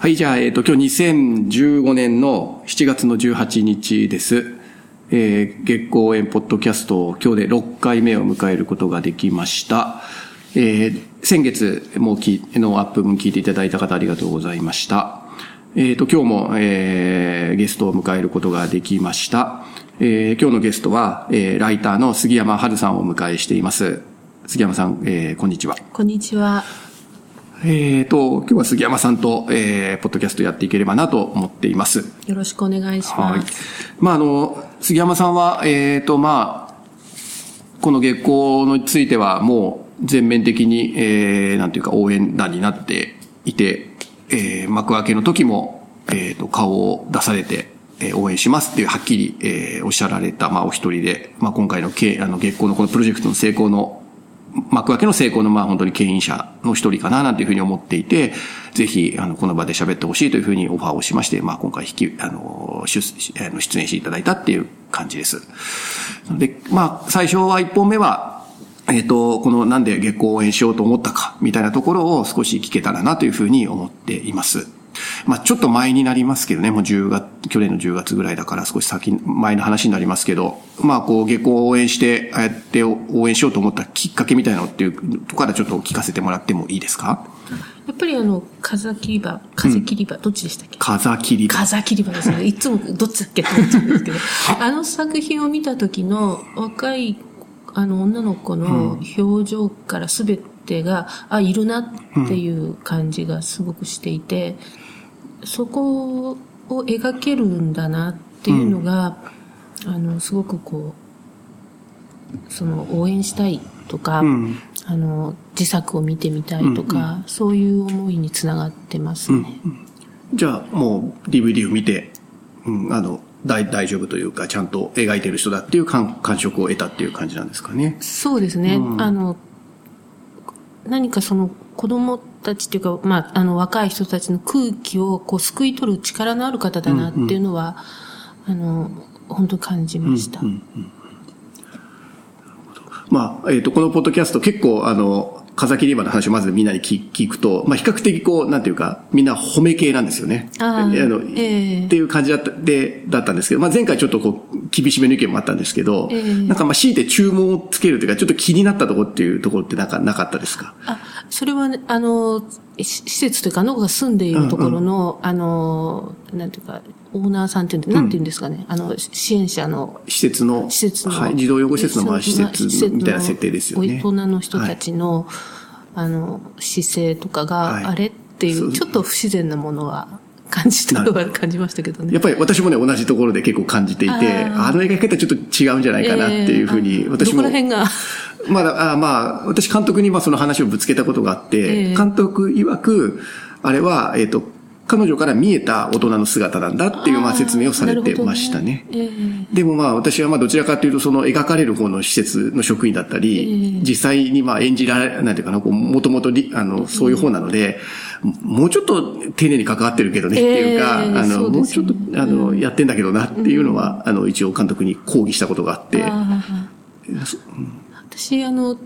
はい、じゃあ、えっ、と、今日2015年の7月の18日です。えー、月光園ポッドキャスト、今日で6回目を迎えることができました。えー、先月もきのアップ分聞いていただいた方ありがとうございました。えっ、と、今日も、えー、ゲストを迎えることができました。えー、今日のゲストは、えー、ライターの杉山春さんをお迎えしています。杉山さん、えー、こんにちは。こんにちは。えーと、今日は杉山さんと、えー、ポッドキャストやっていければなと思っています。よろしくお願いしはいます。。まあ、あの、杉山さんは、えーと、まあ、この月光についてはもう全面的に、えー、なんていうか応援団になっていて、えー、幕開けの時も、えーと、顔を出されて、えー応援しますっていうはっきり、えー、おっしゃられた、まあ、お一人で、まあ、今回のけあの月光のこのプロジェクトの成功の幕開けの成功のまあ本当に牽引者の一人かななんていうふうに思っていて、ぜひあのこの場で喋ってほしいというふうにオファーをしまして、まあ今回引き、あの、出あの出演していただいたっていう感じです。で、まあ最初は一本目は、えっ、と、このなんで月光を応援しようと思ったかみたいなところを少し聞けたらなというふうに思っています。まあちょっと前になりますけどね、もう10月、去年の10月ぐらいだから少し先、前の話になりますけど、まあこう、下校を応援して、ああやって応援しようと思ったきっかけみたいなのっていうところからちょっと聞かせてもらってもいいですか？やっぱりあの、風切り場、風切り場、どっちでしたっけ？風切り場。風切り場ですね。いつもどっちだっけって思っちゃうんですけど、あの作品を見た時の若いあの女の子の表情からすべてが、あ、いるなっていう感じがすごくしていて、そこを描けるんだなっていうのが、あの、すごくこう、その応援したいとか、うん。あの、自作を見てみたいとか、そういう思いにつながってますね。じゃあもう DVD を見て、うん、あの、大大丈夫というか、ちゃんと描いてる人だっていう感感触を得たっていう感じなんですかね。そうですね。うんあの、何かその子供たちっていうか、まあ、あの若い人たちの空気をこう救い取る力のある方だなっていうのは、あの、本当に感じました。まあ、えっ、と、このポッドキャスト結構、あの、風切り場の話をまずみんなに聞聞くと、まあ、比較的こう、なんていうか、みんな褒め系なんですよね。あーの、ええっていう感じだった、で、だったんですけど、まあ、前回ちょっとこう、厳しめの意見もあったんですけど、ええなんかまあ、強いて注文をつけるというか、ちょっと気になったところっていうところってなんかなかったですか？あ、それはね、あの、し施設というか、あの子が住んでいるところの、あの、なんていうか、オーナーさんっていうんで、なんていうんですかね、あの、支援者の。施設の、施設の、はい、児童養護施設のまあ、施まあ設のみたいな設定ですよね。大人の人たちの、あの、姿勢とかが、はい。あれっていそう。う、ちょっと不自然なものは感じたのは感じましたけどね。やっぱり私もね、同じところで結構感じていて、あの描き方ちょっと違うんじゃないかなっていうふうに、私も。どこら辺が、まだ、あまあ、私監督にまあその話をぶつけたことがあって、ええ。監督曰く、あれは、えっ、と、彼女から見えた大人の姿なんだっていうまあ説明をされてましたね。なるほどね。でもまあ私はまあどちらかというとその描かれる方の施設の職員だったり、ええ。実際にまあ演じられ、なんていうかな、こう、もともとり、あの、そういう方なので、もうちょっと丁寧に関わってるけどねっていうか、ええあの、ね。もうちょっと、あの、やってんだけどなっていうのは、あの、一応監督に抗議したことがあって、私、あの、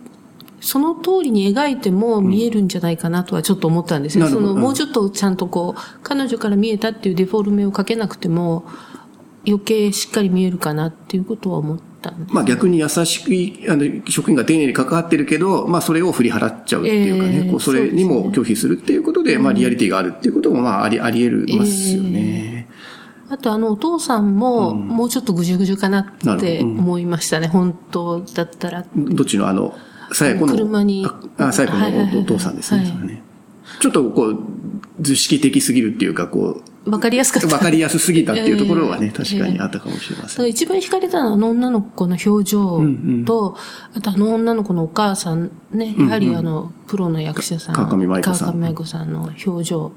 その通りに描いても見えるんじゃないかなとはちょっと思ったんですよ。なるほどその、もうちょっとちゃんとこう、彼女から見えたっていうデフォルメをかけなくても、余計しっかり見えるかなっていうことは思ったんです。まあ逆に優しく、あの、職員が丁寧に関わってるけど、まあそれを振り払っちゃうっていうかね、ええこうそれにも拒否するっていうことで、まあリアリティがあるっていうこともまああり、あり得るますよね。あとあのお父さんも、もうちょっとぐじゅぐじゅかなって思いましたね。本当だったら。どっちのあの、さやこの、車に。あ、あさやこはいはいはいのお父さんですね、はい。それね。ちょっとこう、図式的すぎるっていうか、こわかりやすかっう、た。わかりやすすぎたっていうところはね、ええ。確かにあったかもしれまだせん。一番惹かれたのはあの女の子の表情。と、あとあの女の子のお母さんね、やはりあの、プロの役者さん、川上麻衣子さん。川上麻衣子さんの表情、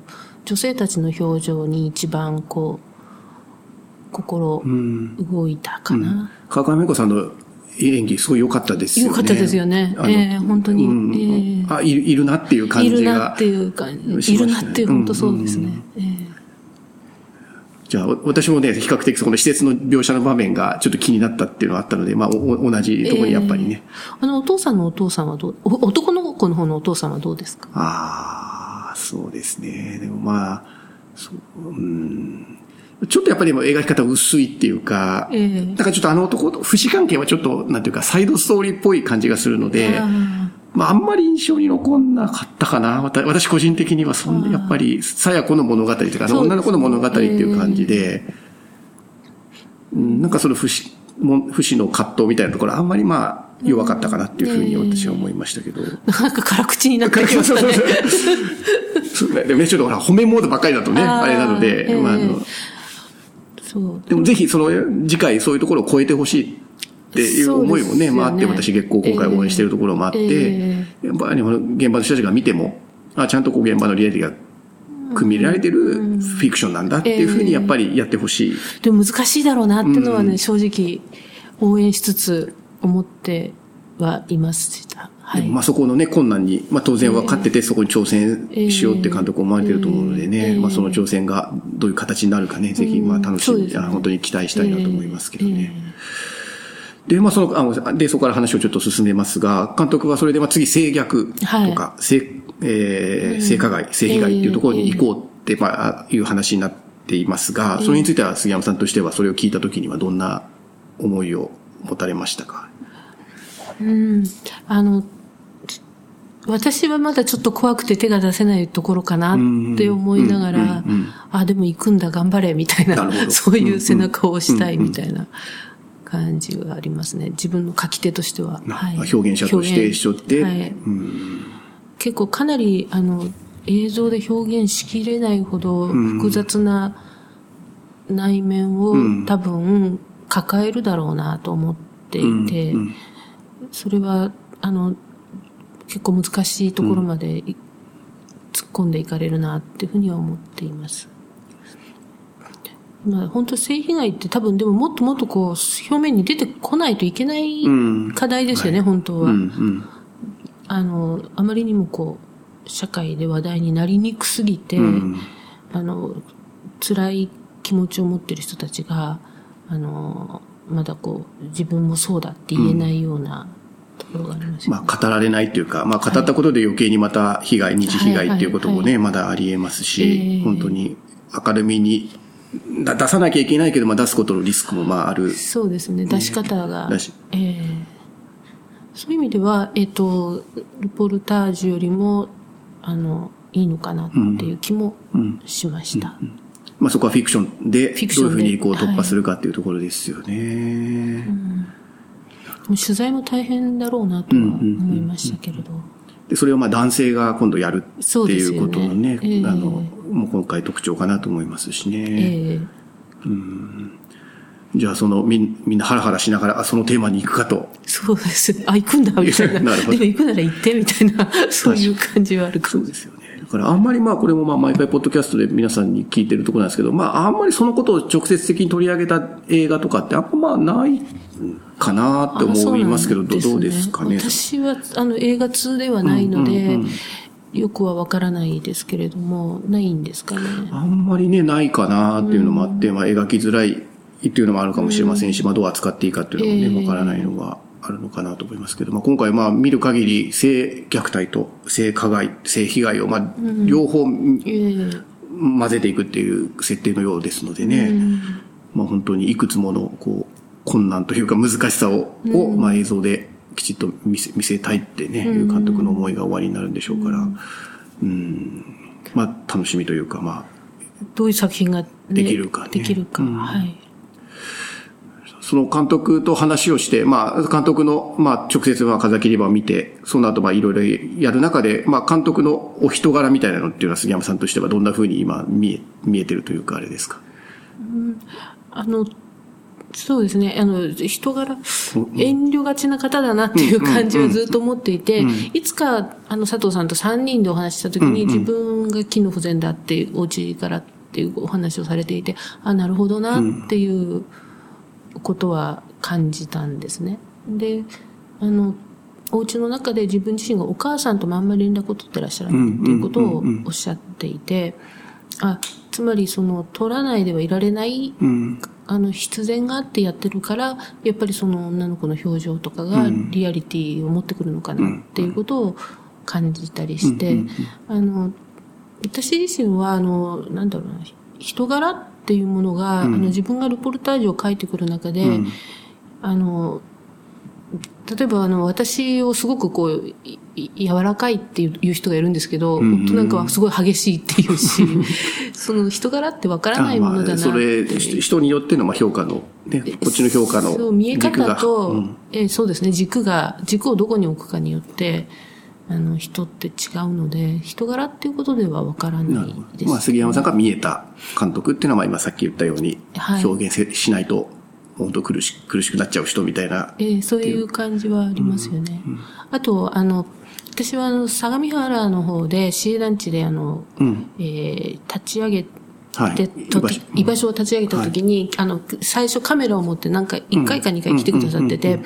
女性たちの表情に一番こう、心動いたかな。川上美子さんの演技すごい良かったですよね。良かったですよね。ええ本当に。うん。ええ。あいる、いるなっていう感じが。いるなっていうか、いるなっていう、本当そうですね。ええ。じゃあ、私もね、比較的そこの施設の描写の場面がちょっと気になったっていうのがあったので、まあ、お同じところにやっぱりね。あの、お父さんのお父さんはどう、お男の子の方のお父さんはどうですか？ああ、そうですね。でもまあ、そううんちょっとやっぱり描き方薄いっていうか、ええ。だからちょっとあの男と、不死関係はちょっと、なんていうか、サイドストーリーっぽい感じがするので、あまああんまり印象に残んなかったかな。私個人的にはそんな、やっぱり、さや子の物語というか、女の子の物語っていう感じで、うんなんかその不死、も不死の葛藤みたいなところあんまりまあ弱かったかなっていうふうに私は思いましたけど。ーなんか辛口になってきましたね。そうね。でもね、ちょっとほら、褒めモードばっかりだとね、あれなので、ええ。まあ、あの、そう。でもぜひその次回そういうところを超えてほしいっていう思いもね、ねまああって私月光今回応援してるところもあって、えやっぱり現場の人たちが見ても、あちゃんとこう現場のリアリティが組み入れられてるフィクションなんだっていうふうにやっぱりやってほしい。でも難しいだろうなっていうのはね、正直応援しつつ思ってはいました。はい。まあそこのね、困難に、まあ当然分かっててそこに挑戦しようって監督思われてると思うのでね、ええまあその挑戦がどういう形になるかね、ぜひまあ楽しみ、ね。あ本当に期待したいなと思いますけどね。えで、まあ、その、あの、で、そこから話をちょっと進めますが、監督はそれで、まあ、次、性虐とか、性、えー性加害、性被害っていうところに行こうって、まあ、いう話になっていますが、それについては杉山さんとしては、それを聞いたときにはどんな思いを持たれましたか？うん。あの、私はまだちょっと怖くて手が出せないところかなって思いながら、あ、でも行くんだ、頑張れ、みたいな、そういう背中を押したいみたいな感じがありますね。自分の書き手としては。はい。表現者として一緒って、はい。結構かなり、あの、映像で表現しきれないほど複雑な内面を多分抱えるだろうなと思っていて、それは、あの、結構難しいところまでい突っ込んでいかれるなっていうふうには思っています。まあ、本当性被害って多分でももっともっとこう表面に出てこないといけないん課題ですよね、本当は。うん、うん。あの、あまりにもこう、社会で話題になりにくすぎて、あの、辛い気持ちを持ってる人たちが、あの、まだこう、自分もそうだって言えないようなまあ、語られないというか、まあ、語ったことで余計にまた被害、二次被害っていうこともね、まだあり得ますえしえ、本当に明るみにだ出さなきゃいけないけど、まあ、出すことのリスクもまあある。そうですね、出し方が。ええ。そういう意味では、えっ、と、ルポルタージュよりも、あの、いいのかなっていう気もしました。まあ、そこはフィクションで、どういうふうにこう突破するかっていうところですよね。でも取材も大変だろうなとは思いましたけれど。で、それをまあ男性が今度やるっていうことのね、ええあの、もう今回特徴かなと思いますしね。ええじゃあそのみんみんなハラハラしながら、あ、そのテーマに行くかと。そうです。あ、行くんだ、みたいな。なるほどでも行くなら行って、みたいな、そういう感じはあるかもそうですよね。だからあんまりまあこれもまあ毎回ポッドキャストで皆さんに聞いてるところなんですけど、まああんまりそのことを直接的に取り上げた映画とかってあんままあないかなって思いますけど、あどどうですかね？私は、あの、映画通ではないので、よくはわからないですけれども、ないんですかね？あんまりね、ないかなっていうのもあって、まあ描きづらいっていうのもあるかもしれませんし、まあどう扱っていいかっていうのもね、わからないのがあるのかなと思いますけど、まあ今回まあ見る限り性虐待と性加害、性被害をまあ両方ええ。混ぜていくっていう設定のようですのでね、まあ本当にいくつものこう困難というか難しさを、をまあ映像できちっと見せ見せたいってね、いう監督の思いが終わりになるんでしょうから、うん、まあ楽しみというかまあどういう作品が、ね、できるかね。できるか。うん。はい。その監督と話をして、まあ、監督の、まあ、直接は風切り場を見て、その後、まあ、いろいろやる中で、まあ、監督のお人柄みたいなのっていうのは杉山さんとしてはどんな風に今見え、見えてるというか、あれですか？あの、そうですね。あの、人柄、遠慮がちな方だなっていう感じはずっと思っていて、いつか、あの、佐藤さんと3人でお話しした時に、自分が機能不全だっていう、お家からっていうお話をされていて、あ、なるほどなっていうことは感じたんですね。で、あの、お家の中で自分自身がお母さんともあんまり連絡を取ってらっしゃらないっていうことをおっしゃっていて、あ、つまりその、取らないではいられないうん。あの必然があってやってるからやっぱりその女の子の表情とかがリアリティを持ってくるのかなっていうことを感じたりして、あの私自身は、あの、なんだろうな、人柄っていうものが、あの自分がルポルタージュを書いてくる中で、うん。あの、例えばあの、私をすごくこう、いい柔らかいっていういう人がいるんですけど、んうん夫なんかはすごい激しいっていうし、その人柄ってわからないものだなって。それ、ひ人によってのまあ評価の、ね、こっちの評価のそう、見え方と、うんえーそうですね、軸が、軸をどこに置くかによって、あの、人って違うので、人柄っていうことではわからなない。です。まあ、杉山さんが見えた監督っていうのは、まあ今さっき言ったようにはい、表現せしないと、本当苦し苦しくなっちゃう人みたいな。えーそういう感じはありますよね。あと、あの、私はあの、相模原の方で、市営団地であの、うん。えー立ち上げはい。で、と居場所。居場所を立ち上げた時に、あの、最初カメラを持ってなんか1回か2回来てくださってて、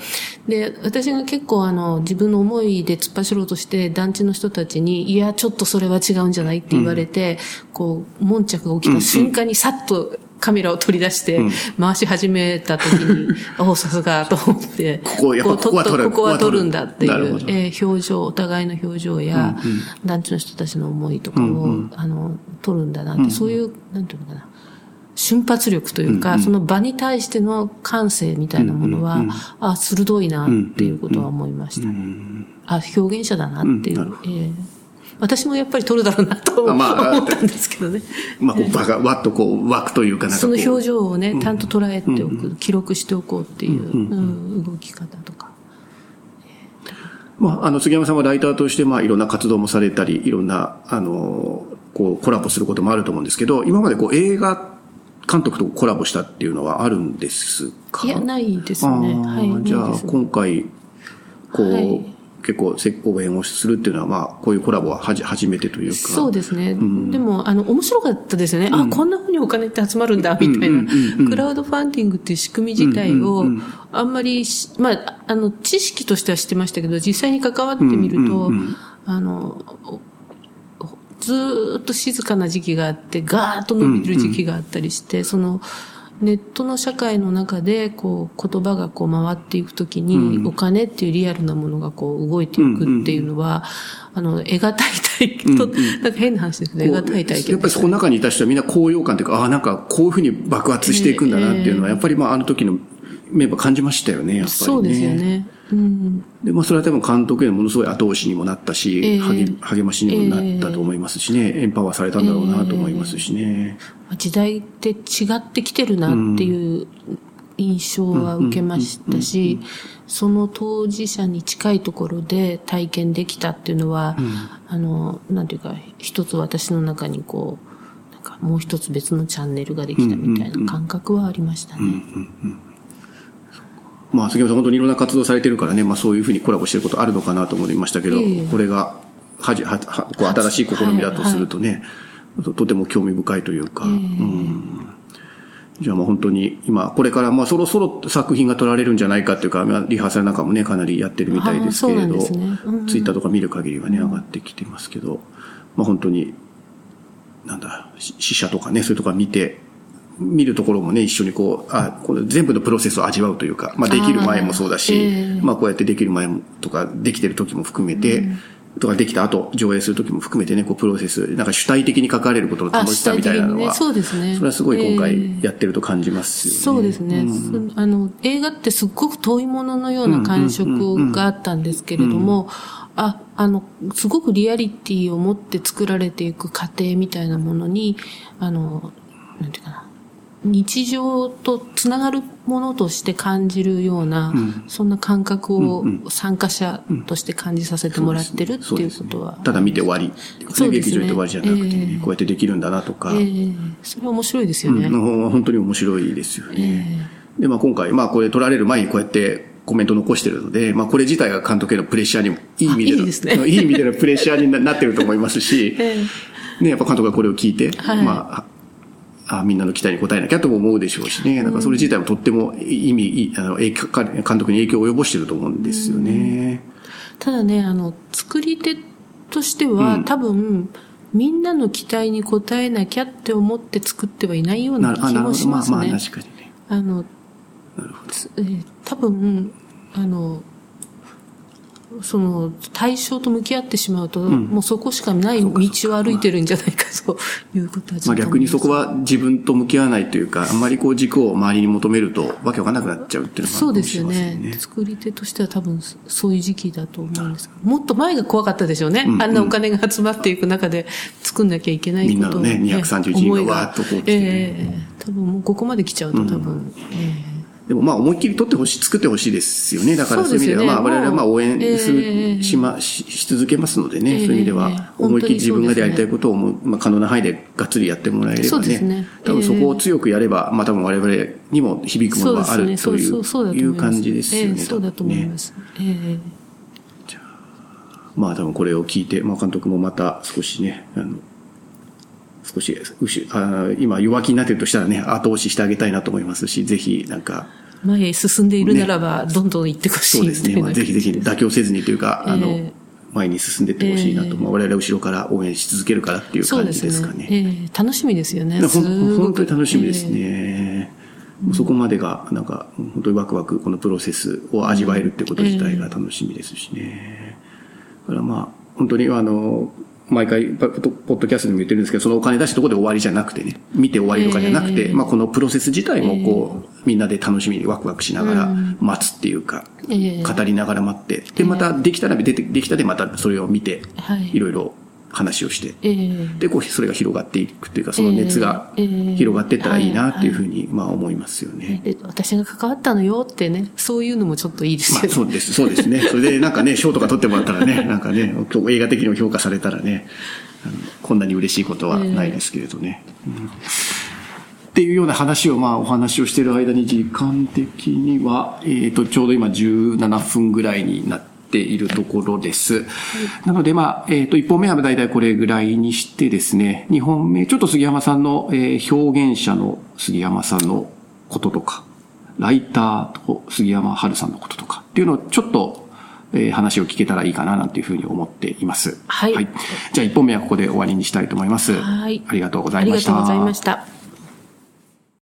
で、私が結構あの、自分の思いで突っ走ろうとして、団地の人たちに、いや、ちょっとそれは違うんじゃないって言われて、こう、悶着が起きた瞬間にさっとカメラを取り出して、回し始めた時に、おお、さすがと思って、ここやここは撮る。ここは撮るんだっていうえー表情、お互いの表情や、団地の人たちの思いとかを、あの、撮るんだなって、そういう、なんていうのかな、瞬発力というか、その場に対しての感性みたいなものは、あ、鋭いなっていうことは思いました。ね。あ、表現者だなっていう。うんえー私もやっぱり撮るだろうなと思あまあったんですけどね。まあ、こう、場が、わっとこう、湧くというかなんか。その表情をね、ちゃんと捉えておく、記録しておこうっていう、うん動き方とか。まあ、あの、杉山さんはライターとして、まあ、いろんな活動もされたり、いろんな、あの、こう、コラボすることもあると思うんですけど、今までこう、映画監督とコラボしたっていうのはあるんですか？いや、ないですあね。ーはい。じゃあ、今回、こう、はい結構、石膏弁をするっていうのは、まあ、こういうコラボははじ初めてというか。そうですね。でも、あの、面白かったですよね。あ、こんな風にお金って集まるんだ、みたいな。クラウドファンディングっていう仕組み自体を、あんまりし、まあ、あの、知識としては知ってましたけど、実際に関わってみると、あの、おずーっと静かな時期があって、ガーッと伸びる時期があったりして、その、ネットの社会の中で、こう、言葉がこう回っていくときに、お金っていうリアルなものがこう動いていくっていうのは、あの、得難い体験と、なんか変な話ですけど、得難い体験やっぱりそこの中にいた人はみんな高揚感というか、ああ、なんかこういうふうに爆発していくんだなっていうのは、やっぱりまああの時のメンバー感じましたよね、やっぱりね。そうですよ。ね。うん。で、まあそれは多分監督へのものすごい後押しにもなったし、ええ。励励ましにもなったと思いますしね、エンパワーされたんだろうなと思いますしね。時代って違ってきてるなっていう印象は受けましたし、その当事者に近いところで体験できたっていうのは、あの、なんていうか、一つ私の中にこう、もう一つ別のチャンネルができたみたいな感覚はありましたね。まあ杉山さん本当にいろんな活動されてるからね、まあそういうふうにコラボしてることあるのかなと思いましたけど、ええ。これがはじははこう新しい試みだとするとね、ととても興味深いというか、うん。じゃあもう本当に今、これからまあそろそろ作品が撮られるんじゃないかっていうか、まあリハーサルなんかもね、かなりやってるみたいですけれど、ね。うんツイッターとか見る限りはね、上がってきてますけど、まあ本当に、なんだ、し試写とかね、そういうところ見て、見るところもね、一緒にこう、あ、これ全部のプロセスを味わうというか、まあできる前もそうだし、あーええ。まあこうやってできる前もとか、できてる時も含めて、とかできた後、上映する時も含めてね、こうプロセス、なんか主体的に関われることの楽しさみたいなのは、ねそうですね。それはすごい今え回やってると感じますよね。そうですね、そあの。映画ってすっごく遠いもののような感触があったんですけれども、あ、あの、すごくリアリティを持って作られていく過程みたいなものに、あの、なんていうかな、日常とつながるものとして感じるような、そんな感覚を参加者として感じさせてもらってるっていうことは。ただ見て終わり。そうですね。劇場で終わりじゃなくて、ええ。こうやってできるんだなとか、ええ。それは面白いですよね。の本当に面白いですよね。で、まあ今回、まあこれ撮られる前にこうやってコメント残してるので、まあこれ自体が監督へのプレッシャーにも、いい意味での、あいいですね。いい意味でのプレッシャーにななってると思いますし、え。ね、やっぱ監督がこれを聞いて、はい。まあ、あみんなの期待に応えなきゃとも思うでしょうしね。なんかそれ自体もとっても意味、あの影響監督に影響を及ぼしてると思うんですよね。ただね、あの、作り手としては、多分、みんなの期待に応えなきゃって思って作ってはいないような気もしますね。まあまあ確かにね。あの、なんていうかな、あの、作り手としては、あの、みんなの期待に応えなきゃって思って作ってはいないような気もしますね。あの、えー多分、あの、その対象と向き合ってしまうと、もうそこしかない道を歩いてるんじゃないかということはまあ逆にそこは自分と向き合わないというか、あんまりこう軸を周りに求めるとわけわかんなくなっちゃうっていうのがそうですよね。作り手としては多分そういう時期だと思うんです。もっと前が怖かったでしょうね。うんうん、あんなお金が集まっていく中で作んなきゃいけないことみんなのね、231人が。わーっとこう来て、えー、多分もうここまで来ちゃうと多分、うん、えーでもまあ思いっきり取ってほしい、作ってほしいですよね。だからそういう意味では、まあ我々はまあ応援する、しま、し続けますのでね、そういう意味では、思いっきり自分がやりたいことをまあ可能な範囲でがっつりやってもらえればね、多分そこを強くやれば、まあ多分我々にも響くものがあるという感じですよね。そうだと思います。じゃあ、まあ多分これを聞いて、まあ監督もまた少しね、あの、少し、あ今弱気になってるとしたらね、後押ししてあげたいなと思いますし、ぜひなんか、前へ進んでいるならば、どんどん行ってほしい、ね、そうですね。まあ、ぜひぜひ妥協せずにというか、あの、えー、前に進んでいってほしいなと、まあ、我々は後ろから応援し続けるからっていう感じですかね。ねえー、楽しみですよね。本当に楽しみですね。えー、そこまでが、なんか、本当にワクワク、このプロセスを味わえるってこと自体が楽しみですしね。だからまあ、本当にあの、毎回、ポッドキャストでも言ってるんですけど、そのお金出したところで終わりじゃなくてね、見て終わりとかじゃなくて、まあこのプロセス自体もこう、みんなで楽しみにワクワクしながら待つっていうか、語りながら待って、で、またできたら出て、できたでまたそれを見て、いろいろ話をして、えー、で、こう、それが広がっていくというか、その熱が広がっていったらいいなっていうふうに、まあ思いますよね、で。私が関わったのよってね、そういうのもちょっといいですよね。まあそうです、そうですね。それでなんかね、賞とか取ってもらったらね、なんかね、映画的にも評価されたらね、こんなに嬉しいことはないですけれどね。えーうんっていうような話を、まあ、お話をしている間に、時間的には、えっ、ー、と、ちょうど今17分ぐらいになっているところです。なので、まあ、えっ、ー、と、1本目は大体これぐらいにしてですね、2本目、ちょっと杉山さんの、えー、表現者の杉山さんのこととか、ライターと杉山春さんのこととかっていうのをちょっと、えー、話を聞けたらいいかななんていうふうに思っています。はい。はい、じゃあ1本目はここで終わりにしたいと思います。はい。ありがとうございました。ありがとうございました。